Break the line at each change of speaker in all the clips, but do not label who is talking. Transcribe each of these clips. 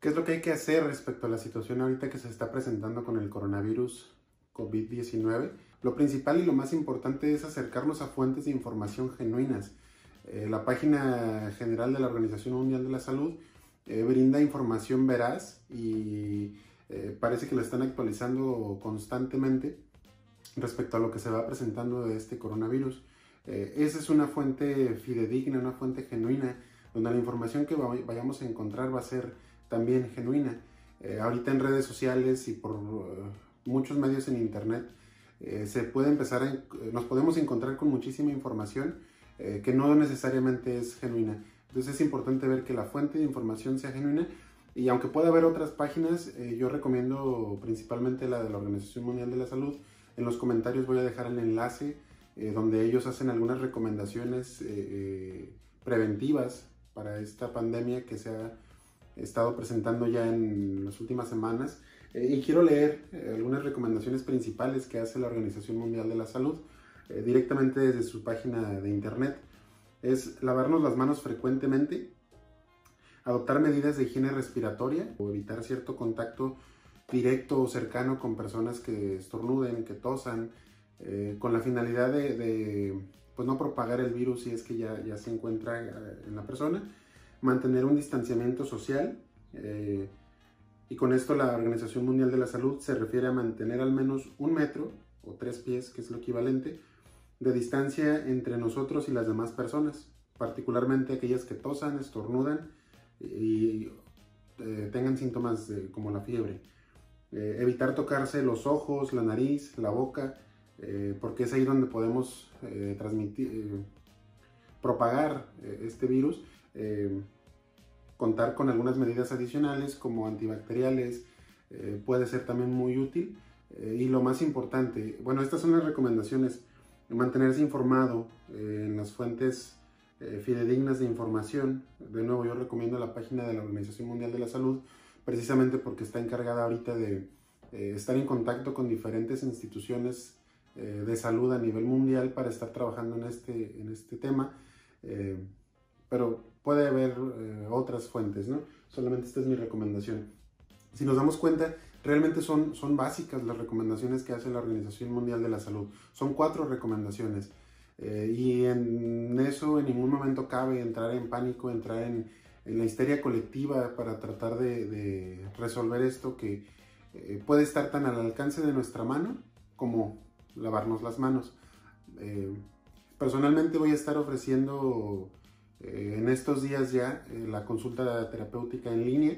¿Qué es lo que hay que hacer respecto a la situación ahorita que se está presentando con el coronavirus COVID-19? Lo principal y lo más importante es acercarnos a fuentes de información genuinas. Eh, la página general de la Organización Mundial de la Salud eh, brinda información veraz y eh, parece que la están actualizando constantemente respecto a lo que se va presentando de este coronavirus. esa es una fuente fidedigna, una fuente genuina, donde la información que vayamos a encontrar va a ser también genuina. ahorita en redes sociales y por muchos medios en internet se puede empezar a, nos podemos encontrar con muchísima información que no necesariamente es genuina. Entonces es importante ver que la fuente de información sea genuina y aunque pueda haber otras páginas, eh, yo recomiendo principalmente la de la Organización Mundial de la Salud. En los comentarios voy a dejar el enlace eh, donde ellos hacen algunas recomendaciones eh, preventivas para esta pandemia que se ha estado presentando ya en las últimas semanas. y quiero leer algunas recomendaciones principales que hace la Organización Mundial de la Salud directamente desde su página de internet es lavarnos las manos frecuentemente, adoptar medidas de higiene respiratoria o evitar cierto contacto directo o cercano con personas que estornuden, que tosan, eh, con la finalidad de, pues no propagar el virus si es que ya, ya se encuentra eh, en la persona, mantener un distanciamiento social, eh, y con esto la Organización Mundial de la Salud se refiere a mantener al menos un metro o tres pies, que es lo equivalente, de distancia entre nosotros y las demás personas, particularmente aquellas que tosan, estornudan y eh, tengan síntomas como la fiebre. Eh, evitar tocarse los ojos, la nariz, la boca, porque es ahí donde podemos transmitir, propagar este virus. Contar con algunas medidas adicionales como antibacteriales puede ser también muy útil. y lo más importante, bueno, estas son las recomendaciones mantenerse informado eh, en las fuentes eh, fidedignas de información. De nuevo, yo recomiendo la página de la Organización Mundial de la Salud, precisamente porque está encargada ahorita de eh, estar en contacto con diferentes instituciones de salud a nivel mundial para estar trabajando en este, en este tema. pero puede haber otras fuentes, ¿no? Solamente esta es mi recomendación. Si nos damos cuenta, Realmente son, son básicas las recomendaciones que hace la Organización Mundial de la Salud. Son cuatro recomendaciones. Eh, y en eso en ningún momento cabe entrar en pánico, entrar en, la histeria colectiva para tratar de, resolver esto que eh, puede estar tan al alcance de nuestra mano como lavarnos las manos. Eh, personalmente voy a estar ofreciendo en estos días ya la consulta terapéutica en línea,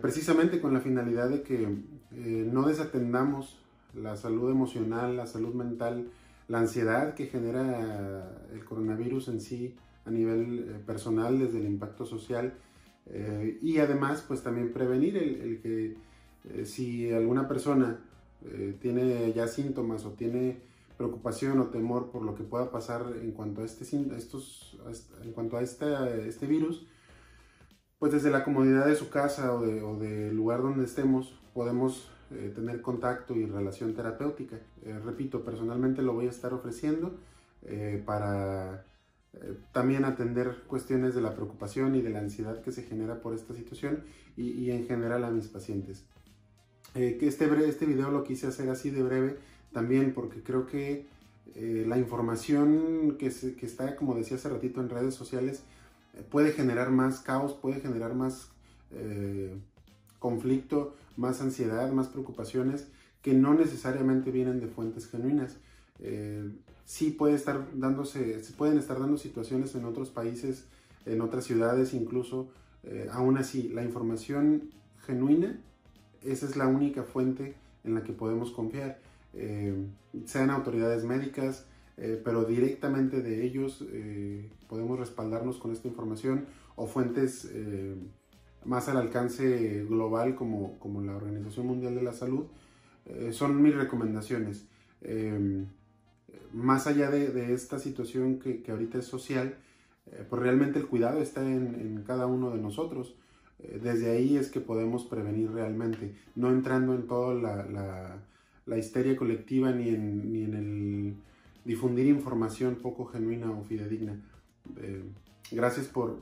precisamente con la finalidad de que eh, no desatendamos la salud emocional, la salud mental, la ansiedad que genera el coronavirus en sí a nivel eh, personal desde el impacto social eh, y además pues también prevenir el, que si alguna persona tiene ya síntomas o tiene preocupación o temor por lo que pueda pasar en cuanto a este, estos, en cuanto a este virus, pues desde la comodidad de su casa o, del lugar donde estemos podemos eh, tener contacto y relación terapéutica. Eh, repito, personalmente lo voy a estar ofreciendo eh, para también atender cuestiones de la preocupación y de la ansiedad que se genera por esta situación y, en general a mis pacientes. que este, este video lo quise hacer así de breve también porque creo que la información que, que está, como decía hace ratito, en redes sociales, puede generar más caos, puede generar más eh, conflicto, más ansiedad, más preocupaciones que no necesariamente vienen de fuentes genuinas. Eh, sí puede estar dándose, pueden estar dando situaciones en otros países, en otras ciudades incluso. Eh, aún así, la información genuina, esa es la única fuente en la que podemos confiar. Sean autoridades médicas, eh, pero directamente de ellos eh, podemos respaldarnos con esta información o fuentes eh, más al alcance global como, como, la Organización Mundial de la Salud. son mis recomendaciones. más allá de, de, esta situación que, que ahorita es social, pues realmente el cuidado está en, en cada uno de nosotros. desde ahí es que podemos prevenir realmente, no entrando en toda la, la, la histeria colectiva ni en, ni en el difundir información poco genuina o fidedigna. Eh, gracias por,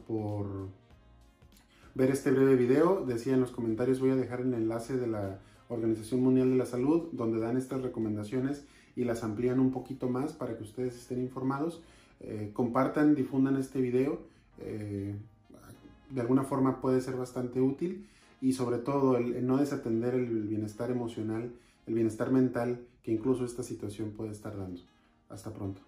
ver este breve video. Decía en los comentarios, voy a dejar el enlace de la Organización Mundial de la Salud, donde dan estas recomendaciones y las amplían un poquito más para que ustedes estén informados. Eh, compartan, difundan este video. Eh, de alguna forma puede ser bastante útil y sobre todo el, no desatender el bienestar emocional, el bienestar mental que incluso esta situación puede estar dando. Hasta pronto.